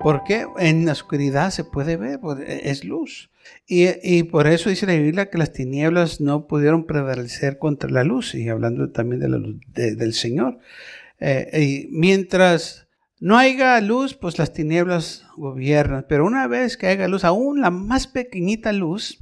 Porque en la oscuridad se puede ver, pues, e, es luz. Y, por eso dice la Biblia que las tinieblas no pudieron prevalecer contra la luz, y hablando también de la luz del Señor. Eh, y mientras no haya luz, pues las tinieblas gobiernan. Pero una vez que haya luz, aún la más pequeñita luz,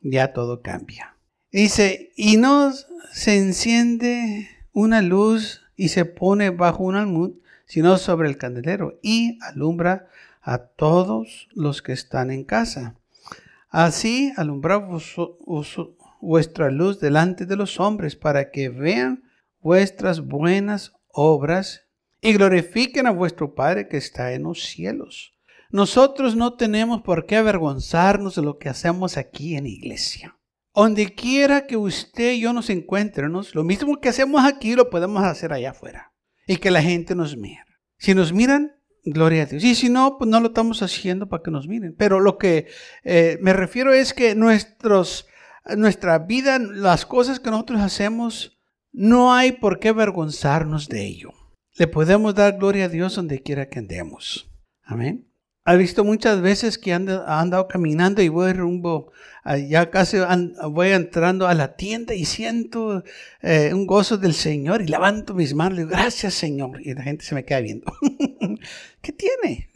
ya todo cambia. Dice, y no se enciende una luz y se pone bajo un almud, sino sobre el candelero y alumbra a todos los que están en casa. Así alumbrad vuestra luz delante de los hombres para que vean vuestras buenas obras y glorifiquen a vuestro Padre que está en los cielos. Nosotros no tenemos por qué avergonzarnos de lo que hacemos aquí en iglesia. Donde quiera que usted y yo nos encuentremos, lo mismo que hacemos aquí lo podemos hacer allá afuera. Y que la gente nos mire. Si nos miran, Gloria a Dios. Y si no, pues no lo estamos haciendo para que nos miren. Pero lo que eh, me refiero es que nuestros, nuestra vida, las cosas que nosotros hacemos, no hay por qué avergonzarnos de ello. Le podemos dar gloria a Dios donde quiera que andemos. Amén. Ha visto muchas veces que han andado caminando y voy rumbo, ya casi voy entrando a la tienda y siento eh, un gozo del Señor y levanto mis manos y digo, gracias Señor. Y la gente se me queda viendo. ¿Qué tiene?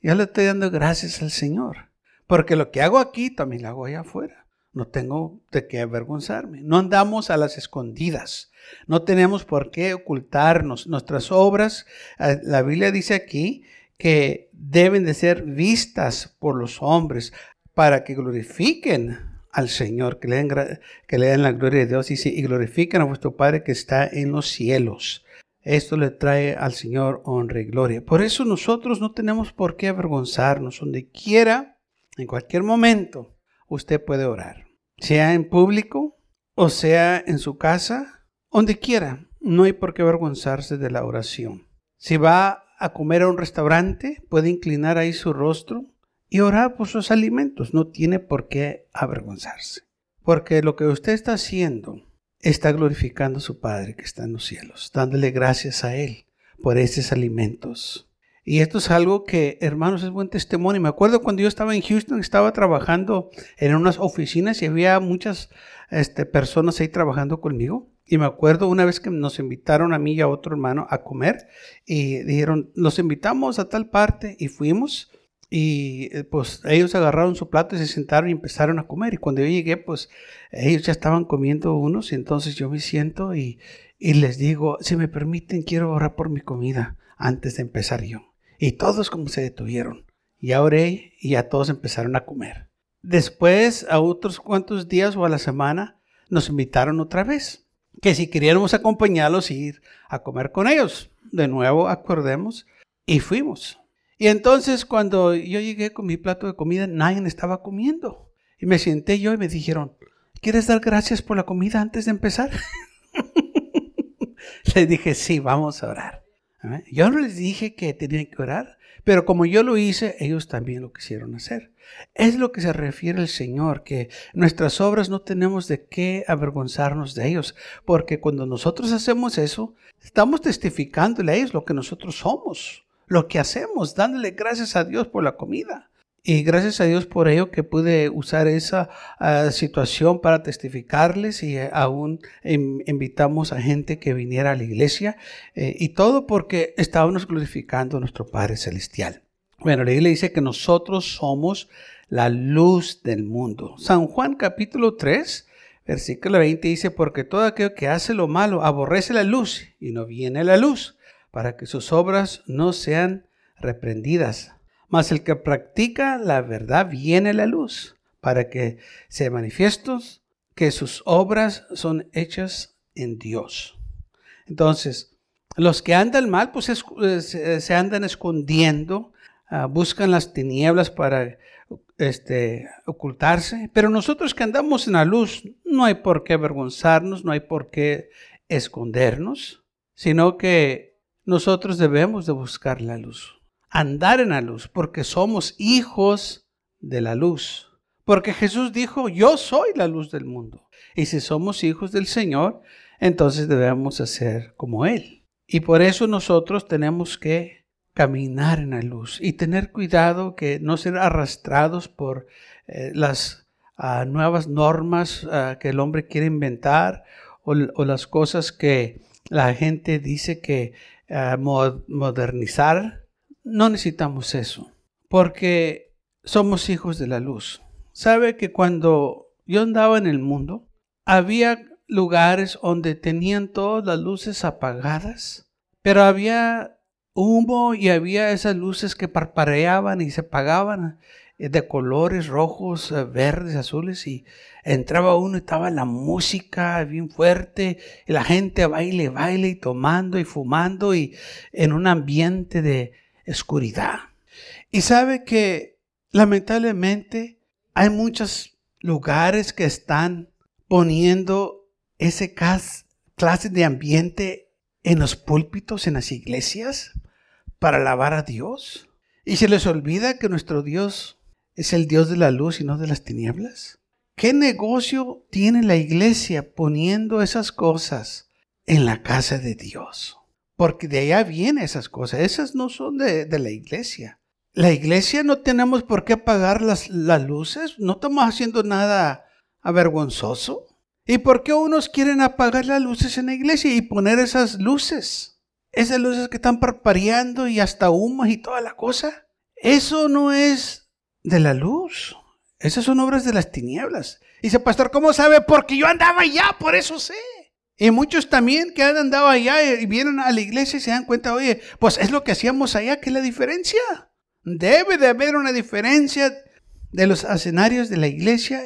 Yo le estoy dando gracias al Señor. Porque lo que hago aquí también lo hago allá afuera. No tengo de qué avergonzarme. No andamos a las escondidas. No tenemos por qué ocultarnos. Nuestras obras, eh, la Biblia dice aquí, que deben de ser vistas por los hombres para que glorifiquen al Señor, que le den, que le den la gloria de Dios y, y glorifiquen a vuestro Padre que está en los cielos. Esto le trae al Señor honra y gloria. Por eso nosotros no tenemos por qué avergonzarnos. Donde quiera, en cualquier momento, usted puede orar. Sea en público o sea en su casa, donde quiera. No hay por qué avergonzarse de la oración. Si va a comer a un restaurante, puede inclinar ahí su rostro y orar por sus alimentos. No tiene por qué avergonzarse. Porque lo que usted está haciendo está glorificando a su Padre que está en los cielos, dándole gracias a Él por esos alimentos. Y esto es algo que, hermanos, es buen testimonio. Me acuerdo cuando yo estaba en Houston, estaba trabajando en unas oficinas y había muchas este, personas ahí trabajando conmigo. Y me acuerdo una vez que nos invitaron a mí y a otro hermano a comer y dijeron, los invitamos a tal parte y fuimos. Y eh, pues ellos agarraron su plato y se sentaron y empezaron a comer. Y cuando yo llegué, pues ellos ya estaban comiendo unos y entonces yo me siento y, y les digo, si me permiten, quiero orar por mi comida antes de empezar yo. Y todos como se detuvieron. Y oré y ya todos empezaron a comer. Después, a otros cuantos días o a la semana, nos invitaron otra vez que si queríamos acompañarlos, ir a comer con ellos. De nuevo, acordemos, y fuimos. Y entonces cuando yo llegué con mi plato de comida, nadie estaba comiendo. Y me senté yo y me dijeron, ¿quieres dar gracias por la comida antes de empezar? les dije, sí, vamos a orar. Yo no les dije que tenían que orar, pero como yo lo hice, ellos también lo quisieron hacer. Es lo que se refiere el Señor, que nuestras obras no tenemos de qué avergonzarnos de ellos, porque cuando nosotros hacemos eso, estamos testificándole a ellos lo que nosotros somos, lo que hacemos, dándole gracias a Dios por la comida. Y gracias a Dios por ello que pude usar esa ah, situación para testificarles y eh, aún invitamos a gente que viniera a la iglesia eh, y todo porque estábamos glorificando a nuestro Padre Celestial. Bueno, la Biblia dice que nosotros somos la luz del mundo. San Juan capítulo 3, versículo 20 dice, porque todo aquel que hace lo malo aborrece la luz y no viene la luz, para que sus obras no sean reprendidas mas el que practica la verdad viene a la luz, para que se manifiestos que sus obras son hechas en Dios. Entonces, los que andan mal, pues eh, se andan escondiendo, ah, buscan las tinieblas para este, ocultarse, pero nosotros que andamos en la luz, no hay por qué avergonzarnos, no hay por qué escondernos, sino que nosotros debemos de buscar la luz, andar en la luz, porque somos hijos de la luz. Porque Jesús dijo, yo soy la luz del mundo. Y si somos hijos del Señor, entonces debemos hacer como Él. Y por eso nosotros tenemos que caminar en la luz y tener cuidado que no ser arrastrados por eh, las ah, nuevas normas ah, que el hombre quiere inventar o, las cosas que la gente dice que ah, modernizar. No necesitamos eso, porque somos hijos de la luz. Sabe que cuando yo andaba en el mundo, había lugares donde tenían todas las luces apagadas, pero había humo y había esas luces que parpadeaban y se apagaban eh, de colores rojos, eh, verdes, azules y entraba uno y estaba la música bien fuerte la gente baile, baile y tomando y fumando y en un ambiente de oscuridad. Y sabe que lamentablemente hay muchos lugares que están poniendo ese clase de ambiente en los púlpitos, en las iglesias, para alabar a Dios. Y se les olvida que nuestro Dios es el Dios de la luz y no de las tinieblas. ¿Qué negocio tiene la iglesia poniendo esas cosas en la casa de Dios? Porque de allá vienen esas cosas. Esas no son de, de la iglesia. La iglesia no tenemos por qué apagar las, las luces. No estamos haciendo nada avergonzoso. ¿Y por qué unos quieren apagar las luces en la iglesia y poner esas luces? Esas luces que están parpadeando y hasta humo y toda la cosa. Eso no es de la luz. Esas son obras de las tinieblas. Dice, pastor, ¿cómo sabe? Porque yo andaba allá, por eso sé. Y muchos también que han andado allá y vienen a la iglesia y se dan cuenta, oye, pues es lo que hacíamos allá, ¿qué es la diferencia? Debe de haber una diferencia de los escenarios de la iglesia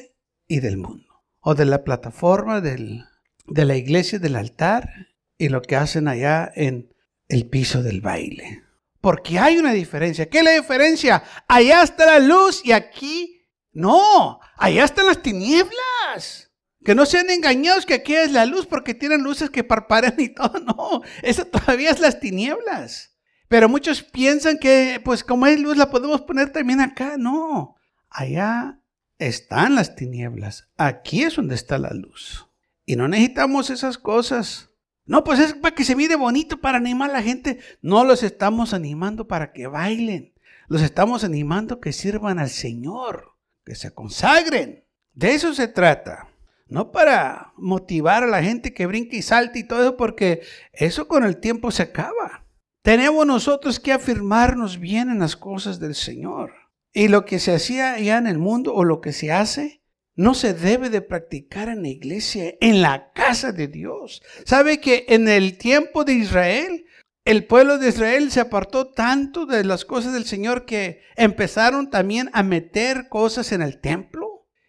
y del mundo o de la plataforma del, de la iglesia, del altar, y lo que hacen allá en el piso del baile. Porque hay una diferencia. ¿Qué es la diferencia? Allá está la luz y aquí no. Allá están las tinieblas. Que no sean engañados que aquí es la luz porque tienen luces que parpadean y todo. No, eso todavía es las tinieblas. Pero muchos piensan que, pues como es luz, la podemos poner también acá. No, allá están las tinieblas. Aquí es donde está la luz. Y no necesitamos esas cosas. No, pues es para que se mire bonito, para animar a la gente. No los estamos animando para que bailen. Los estamos animando que sirvan al Señor, que se consagren. De eso se trata. No para motivar a la gente que brinque y salte y todo eso, porque eso con el tiempo se acaba. Tenemos nosotros que afirmarnos bien en las cosas del Señor. Y lo que se hacía allá en el mundo o lo que se hace no se debe de practicar en la iglesia, en la casa de Dios. ¿Sabe que en el tiempo de Israel, el pueblo de Israel se apartó tanto de las cosas del Señor que empezaron también a meter cosas en el templo?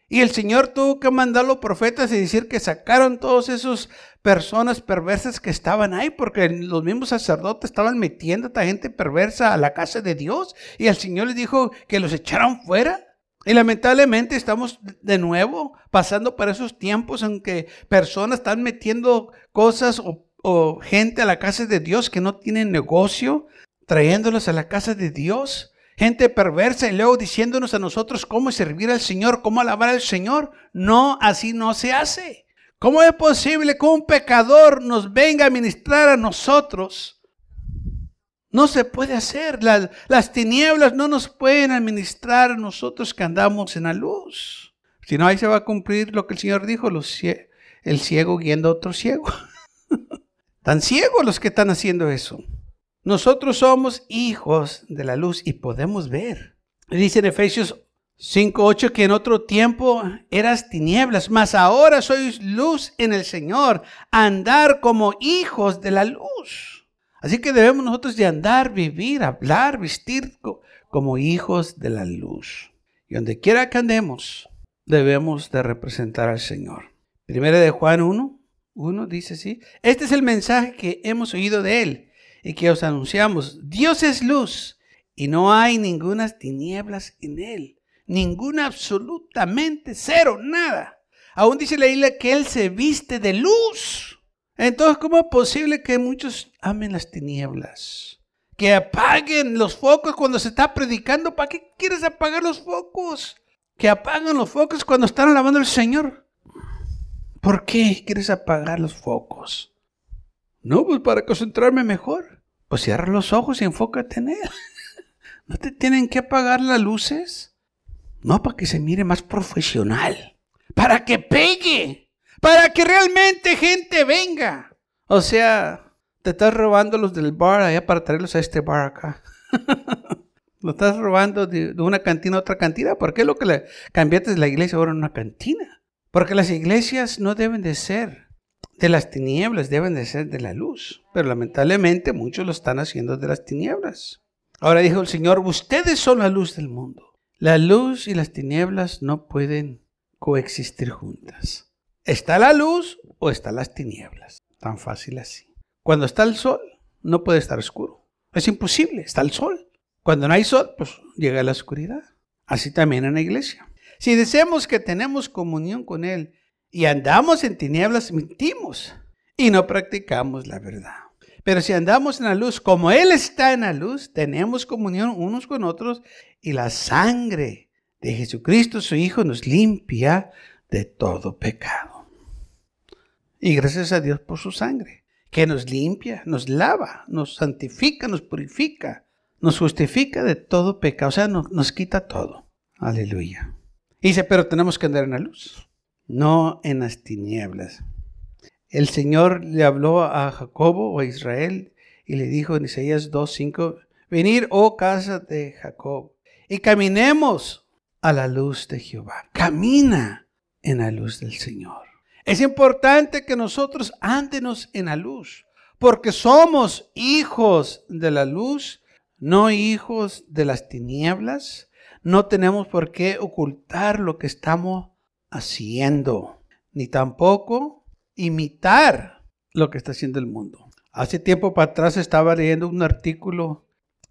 Y el Señor tuvo que mandar a los profetas y decir que sacaron todas esas personas perversas que estaban ahí, porque los mismos sacerdotes estaban metiendo a esta gente perversa a la casa de Dios. Y el Señor les dijo que los echaran fuera. Y lamentablemente estamos de nuevo pasando por esos tiempos en que personas están metiendo cosas o, o gente a la casa de Dios que no tienen negocio, trayéndolos a la casa de Dios gente perversa y luego diciéndonos a nosotros cómo servir al Señor, cómo alabar al Señor. No, así no se hace. ¿Cómo es posible que un pecador nos venga a ministrar a nosotros? No se puede hacer. Las, las tinieblas no nos pueden administrar a nosotros que andamos en la luz. Si no, ahí se va a cumplir lo que el Señor dijo, el ciego guiando a otro ciego. Tan ciegos los que están haciendo eso. Nosotros somos hijos de la luz y podemos ver. Dice en Efesios 5.8 que en otro tiempo eras tinieblas, mas ahora sois luz en el Señor, andar como hijos de la luz. Así que debemos nosotros de andar, vivir, hablar, vestir como hijos de la luz. Y donde quiera que andemos, debemos de representar al Señor. Primera de Juan 1, 1 dice así, este es el mensaje que hemos oído de Él y que os anunciamos, Dios es luz y no hay ninguna tinieblas en él, ninguna absolutamente cero, nada. Aún dice la isla que Él se viste de luz. Entonces, ¿cómo es posible que muchos amen las tinieblas? Que apaguen los focos cuando se está predicando. ¿Para qué quieres apagar los focos? Que apaguen los focos cuando están alabando al Señor. ¿Por qué quieres apagar los focos? No, pues para concentrarme mejor. Pues cierra los ojos y enfócate en Él. ¿No te tienen que apagar las luces? No, para que se mire más profesional. Para que pegue. Para que realmente gente venga. O sea, te estás robando los del bar allá para traerlos a este bar acá. Lo estás robando de, una cantina a otra cantina. ¿Por qué lo que le cambiaste de la iglesia ahora en una cantina? Porque las iglesias no deben de ser de las tinieblas, deben de ser de la luz. Pero lamentablemente muchos lo están haciendo de las tinieblas. Ahora dijo el Señor, ustedes son la luz del mundo. La luz y las tinieblas no pueden coexistir juntas. ¿Está la luz o están las tinieblas? Tan fácil así. Cuando está el sol, no puede estar oscuro. Es imposible, está el sol. Cuando no hay sol, pues llega la oscuridad. Así también en la iglesia. Si decimos que tenemos comunión con Él y andamos en tinieblas, mentimos y no practicamos la verdad. Pero si andamos en la luz, como Él está en la luz, tenemos comunión unos con otros y la sangre de Jesucristo, su Hijo, nos limpia de todo pecado. Y gracias a Dios por su sangre, que nos limpia, nos lava, nos santifica, nos purifica, nos justifica de todo pecado, o sea, nos, quita todo. Aleluya. dice, pero tenemos que andar en la luz, no en las tinieblas el Señor le habló a Jacobo o a Israel y le dijo en Isaías 2.5, venir, oh casa de Jacob, y caminemos a la luz de Jehová. Camina en la luz del Señor. Es importante que nosotros andenos en la luz, porque somos hijos de la luz, no hijos de las tinieblas. No tenemos por qué ocultar lo que estamos haciendo, ni tampoco imitar lo que está haciendo el mundo. Hace tiempo para atrás estaba leyendo un artículo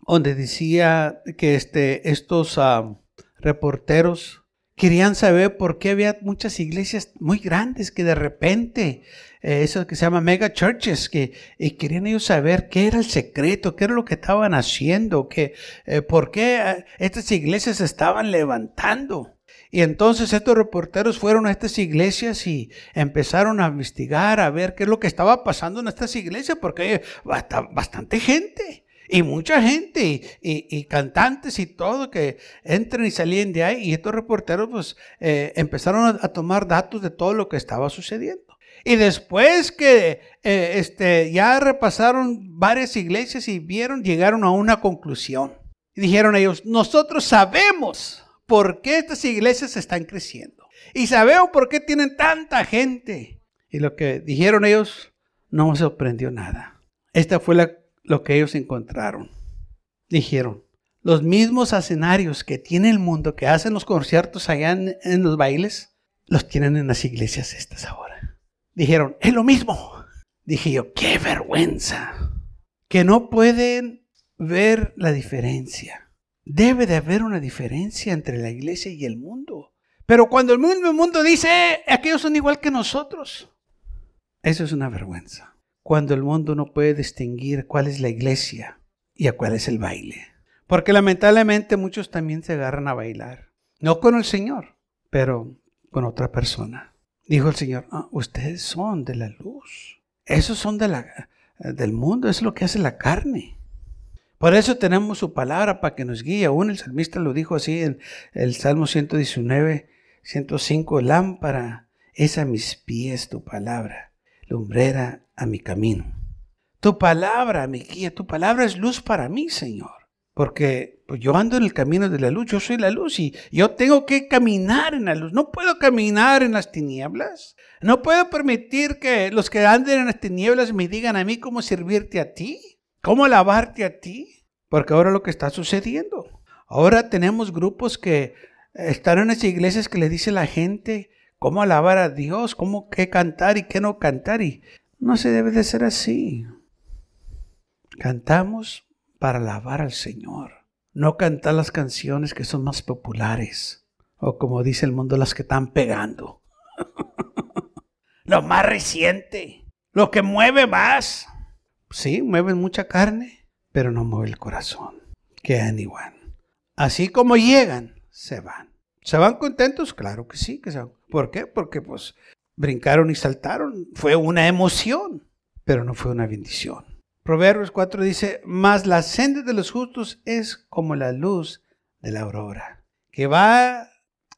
donde decía que este, estos ah, reporteros querían saber por qué había muchas iglesias muy grandes que de repente, eh, que se llama mega churches, que y querían ellos saber qué era el secreto, qué era lo que estaban haciendo, que, eh, por qué ah, estas iglesias estaban levantando. Y entonces estos reporteros fueron a estas iglesias y empezaron a investigar, a ver qué es lo que estaba pasando en estas iglesias, porque hay bastante gente. Y mucha gente y, cantantes y todo que entran y salen de ahí. Y estos reporteros pues eh, empezaron a, tomar datos de todo lo que estaba sucediendo. Y después que eh, este, ya repasaron varias iglesias y vieron, llegaron a una conclusión. Y dijeron ellos, nosotros sabemos por qué estas iglesias están creciendo. Y sabemos por qué tienen tanta gente. Y lo que dijeron ellos no me sorprendió nada. Esta fue lo que ellos encontraron. Dijeron, los mismos escenarios que tiene el mundo, que hacen los conciertos allá en, en los bailes, los tienen en las iglesias estas ahora. Dijeron, es lo mismo. Dije yo, qué vergüenza. Que no pueden ver la diferencia. Debe de haber una diferencia entre la iglesia y el mundo. Pero cuando el mundo, mundo dice, aquellos son igual que nosotros, eso es una vergüenza. Cuando el mundo no puede distinguir cuál es la iglesia y a cuál es el baile. Porque lamentablemente muchos también se agarran a bailar. No con el Señor, pero con otra persona. Dijo el Señor, ah, ustedes son de la luz. Esos son de la, del mundo, es lo que hace la carne. Por eso tenemos su palabra para que nos guíe. Aún el salmista lo dijo así en el Salmo 119, 105, lámpara es a mis pies tu palabra, lumbrera a mi camino. Tu palabra, mi guía, tu palabra es luz para mí, Señor. Porque pues, yo ando en el camino de la luz, yo soy la luz y yo tengo que caminar en la luz. No puedo caminar en las tinieblas. No puedo permitir que los que anden en las tinieblas me digan a mí cómo servirte a ti. ¿Cómo alabarte a ti? Porque ahora lo que está sucediendo. Ahora tenemos grupos que están en las iglesias que le dice la gente cómo alabar a Dios, cómo qué cantar y qué no cantar. Y no se debe de ser así. Cantamos para alabar al Señor. No cantar las canciones que son más populares. O como dice el mundo, las que están pegando. lo más reciente, lo que mueve más. Sí, mueven mucha carne, pero no mueve el corazón. Quedan igual. Así como llegan, se van. ¿Se van contentos? Claro que sí, que se van. ¿Por qué? Porque pues brincaron y saltaron. Fue una emoción, pero no fue una bendición. Proverbios 4 dice, mas la senda de los justos es como la luz de la aurora, que va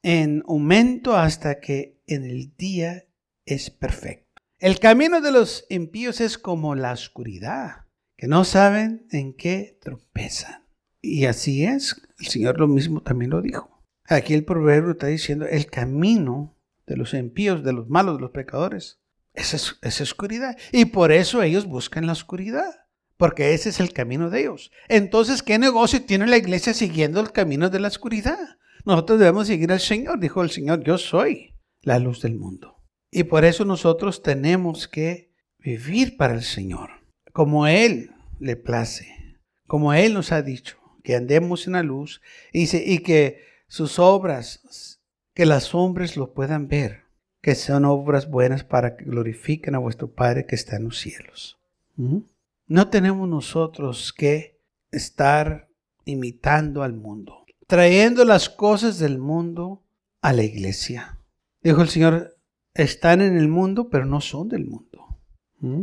en aumento hasta que en el día es perfecto. El camino de los impíos es como la oscuridad, que no saben en qué tropezan. Y así es, el Señor lo mismo también lo dijo. Aquí el proverbio está diciendo, el camino de los impíos, de los malos, de los pecadores, es, es oscuridad. Y por eso ellos buscan la oscuridad, porque ese es el camino de ellos. Entonces, ¿qué negocio tiene la iglesia siguiendo el camino de la oscuridad? Nosotros debemos seguir al Señor. Dijo el Señor, yo soy la luz del mundo. Y por eso nosotros tenemos que vivir para el Señor, como Él le place, como Él nos ha dicho, que andemos en la luz y, que sus obras, que las hombres lo puedan ver, que son obras buenas para que glorifiquen a vuestro Padre que está en los cielos. ¿Mm? No tenemos nosotros que estar imitando al mundo, trayendo las cosas del mundo a la iglesia. Dijo el Señor, están en el mundo, pero no son del mundo. ¿Mm?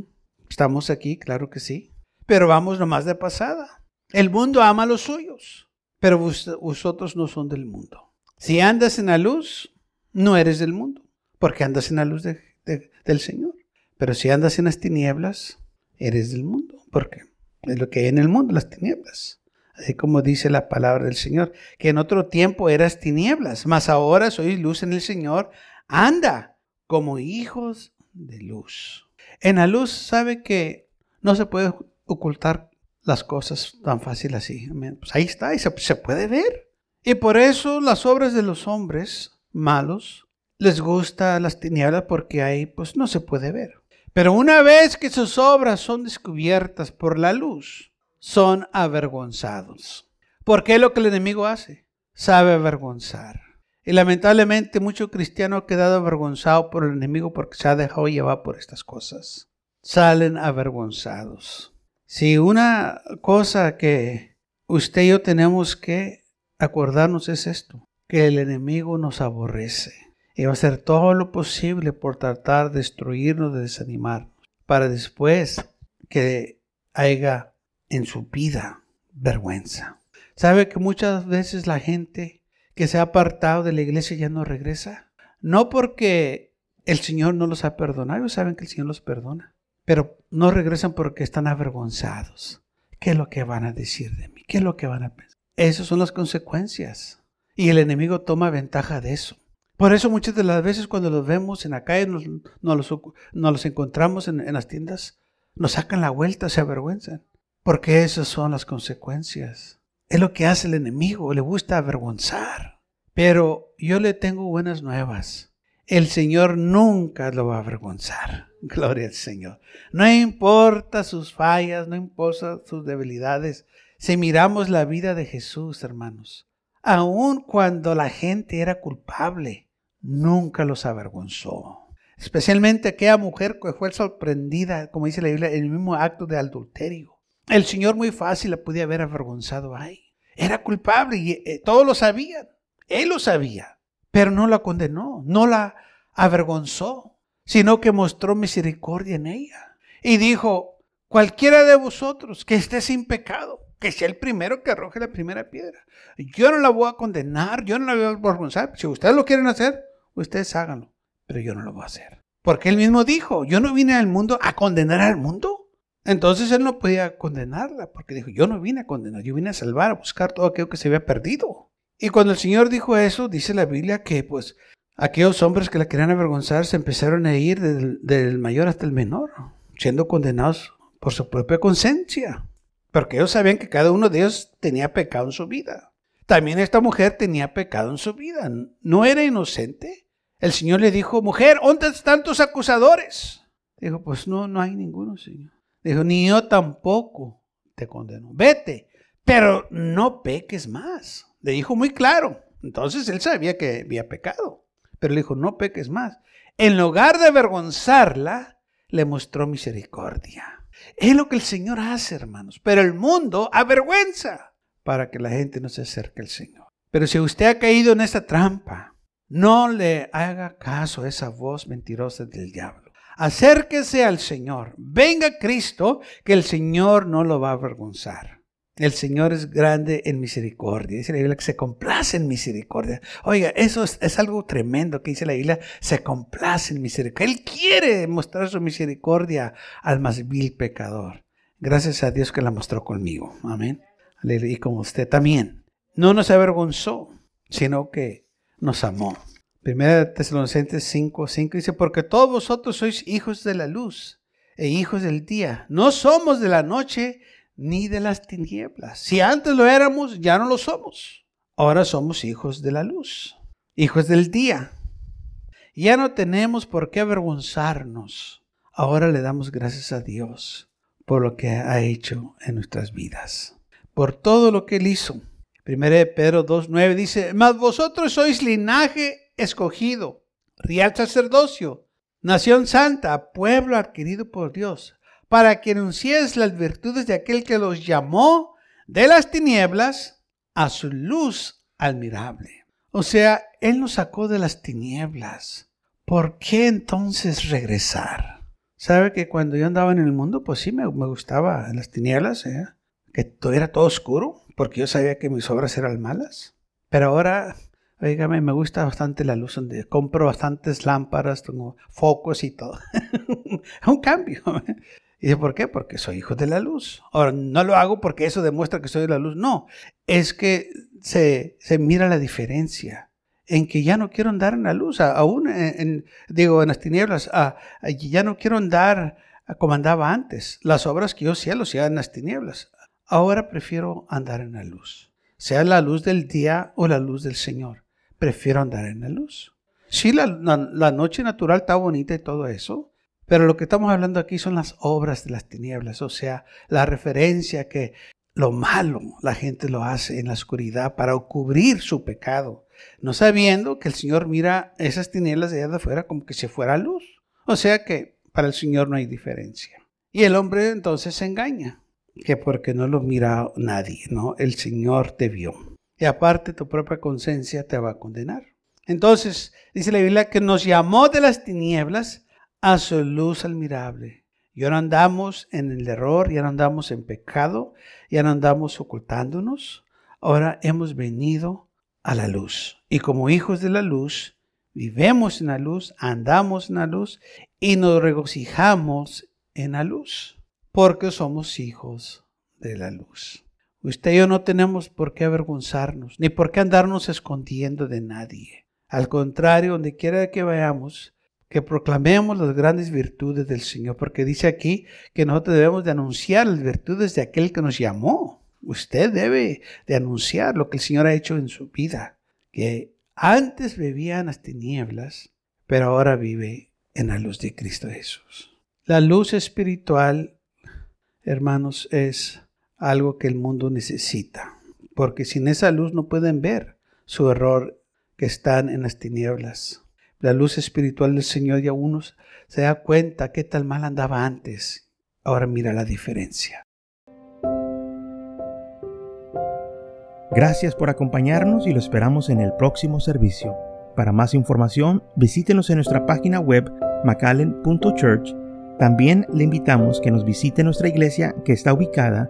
Estamos aquí, claro que sí. Pero vamos nomás de pasada. El mundo ama a los suyos, pero vosotros no son del mundo. Si andas en la luz, no eres del mundo, porque andas en la luz del Señor. Pero si andas en las tinieblas, eres del mundo, porque es lo que hay en el mundo, las tinieblas. Así como dice la palabra del Señor, que en otro tiempo eras tinieblas, mas ahora sois luz en el Señor. Anda, como hijos de luz. En la luz sabe que no se puede ocultar las cosas tan fácil así. Pues ahí está y se, puede ver. Y por eso las obras de los hombres malos les gusta las tinieblas porque ahí pues no se puede ver. Pero una vez que sus obras son descubiertas por la luz, son avergonzados. ¿Por qué lo que el enemigo hace? Sabe avergonzar. Y lamentablemente mucho cristiano ha quedado avergonzado por el enemigo porque se ha dejado llevar por estas cosas. Salen avergonzados. Si una cosa que usted y yo tenemos que acordarnos es esto, que el enemigo nos aborrece y va a hacer todo lo posible por tratar de destruirnos, de desanimarnos, para después que haya en su vida vergüenza. ¿Sabe que muchas veces la gente que se ha apartado de la iglesia ya no regresa. No porque el Señor no los ha perdonado, ellos saben que el Señor los perdona, pero no regresan porque están avergonzados. ¿Qué es lo que van a decir de mí? ¿Qué es lo que van a pensar? Esas son las consecuencias. Y el enemigo toma ventaja de eso. Por eso muchas de las veces cuando los vemos en la calle, nos, nos, los, encontramos en, en las tiendas, nos sacan la vuelta, se avergüenzan. Porque esas son las consecuencias. Es lo que hace el enemigo, le gusta avergonzar. Pero yo le tengo buenas nuevas. El Señor nunca lo va a avergonzar. Gloria al Señor. No importa sus fallas, no importa sus debilidades. Si miramos la vida de Jesús, hermanos, aun cuando la gente era culpable, nunca los avergonzó. Especialmente aquella mujer que fue sorprendida, como dice la Biblia, en el mismo acto de adulterio. El Señor muy fácil la podía haber avergonzado ahí. Era culpable y eh, todos lo sabían. Él lo sabía, pero no la condenó, no la avergonzó, sino que mostró misericordia en ella. Y dijo, cualquiera de vosotros que esté sin pecado, que sea el primero que arroje la primera piedra. Yo no la voy a condenar, yo no la voy a avergonzar. Si ustedes lo quieren hacer, ustedes háganlo, pero yo no lo voy a hacer. Porque él mismo dijo, yo no vine al mundo a condenar al mundo, entonces él no podía condenarla, porque dijo, yo no vine a condenar, yo vine a salvar, a buscar todo aquello que se había perdido. Y cuando el Señor dijo eso, dice la Biblia que pues aquellos hombres que la querían avergonzar se empezaron a ir del, mayor hasta el menor, siendo condenados por su propia conciencia, porque ellos sabían que cada uno de ellos tenía pecado en su vida. También esta mujer tenía pecado en su vida, no era inocente. El Señor le dijo, mujer, ¿dónde están tus acusadores? Dijo, pues no, no hay ninguno, Señor. Dijo, ni yo tampoco te condeno. Vete, pero no peques más. Le dijo muy claro. Entonces él sabía que había pecado. pero le dijo, no peques más. En lugar de avergonzarla, le mostró misericordia. Es lo que el Señor hace, hermanos. Pero el mundo avergüenza para que la gente no se acerque al Señor. Pero si usted ha caído en esta trampa, no le haga caso a esa voz mentirosa del diablo. Acérquese al Señor. Venga Cristo, que el Señor no lo va a avergonzar. El Señor es grande en misericordia. Dice la Biblia que se complace en misericordia. Oiga, eso es, algo tremendo que dice la Biblia. Se complace en misericordia. Él quiere mostrar su misericordia al más vil pecador. Gracias a Dios que la mostró conmigo. Amén. Y con usted también. No nos avergonzó, sino que nos amó. Primera Tesalonicenses 5, 5 dice, porque todos vosotros sois hijos de la luz e hijos del día. No somos de la noche ni de las tinieblas. Si antes lo éramos, ya no lo somos. Ahora somos hijos de la luz, hijos del día. Ya no tenemos por qué avergonzarnos. Ahora le damos gracias a Dios por lo que ha hecho en nuestras vidas, por todo lo que Él hizo. Primero de Pedro 2.9 dice, mas vosotros sois linaje escogido, real sacerdocio, nación santa, pueblo adquirido por Dios, para que anunciéis las virtudes de aquel que los llamó de las tinieblas a su luz admirable. O sea, Él nos sacó de las tinieblas. ¿Por qué entonces regresar? ¿Sabe que cuando yo andaba en el mundo, pues sí me, gustaba en las tinieblas, ¿eh? que todo era todo oscuro, porque yo sabía que mis obras eran malas. Pero ahora, oígame, me gusta bastante la luz, donde compro bastantes lámparas, tengo focos y todo. es un cambio. Y dice, ¿por qué? Porque soy hijo de la luz. Ahora, no lo hago porque eso demuestra que soy de la luz. No, es que se, mira la diferencia en que ya no quiero andar en la luz, aún en, digo, en las tinieblas, ya no quiero andar como andaba antes. Las obras que yo hacía, lo hacía en las tinieblas. Ahora prefiero andar en la luz, sea la luz del día o la luz del Señor. Prefiero andar en la luz. Sí, la noche natural está bonita y todo eso, pero lo que estamos hablando aquí son las obras de las tinieblas, o sea, la referencia que lo malo la gente lo hace en la oscuridad para cubrir su pecado, no sabiendo que el Señor mira esas tinieblas de allá de afuera como que si fuera luz. O sea que para el Señor no hay diferencia. Y el hombre entonces se engaña, que porque no lo mira nadie, ¿no? El Señor te vio. Y aparte tu propia conciencia te va a condenar. Entonces, dice la Biblia que nos llamó de las tinieblas a su luz admirable. Ya no andamos en el error, ya no andamos en pecado, ya no andamos ocultándonos. Ahora hemos venido a la luz. Y como hijos de la luz, vivemos en la luz, andamos en la luz y nos regocijamos en la luz, porque somos hijos de la luz. Usted y yo no tenemos por qué avergonzarnos, ni por qué andarnos escondiendo de nadie. Al contrario, donde quiera que vayamos, que proclamemos las grandes virtudes del Señor, porque dice aquí que nosotros debemos de anunciar las virtudes de aquel que nos llamó. Usted debe de anunciar lo que el Señor ha hecho en su vida, que antes en las tinieblas, pero ahora vive en la luz de Cristo Jesús. La luz espiritual, hermanos, es algo que el mundo necesita, porque sin esa luz no pueden ver su error que están en las tinieblas la luz espiritual del Señor y a se da cuenta qué tal mal andaba antes. Ahora mira la diferencia. Gracias por acompañarnos y lo esperamos en el próximo servicio. Para más información, visítenos en nuestra página web macallen.church. También le invitamos que nos visite nuestra iglesia que está ubicada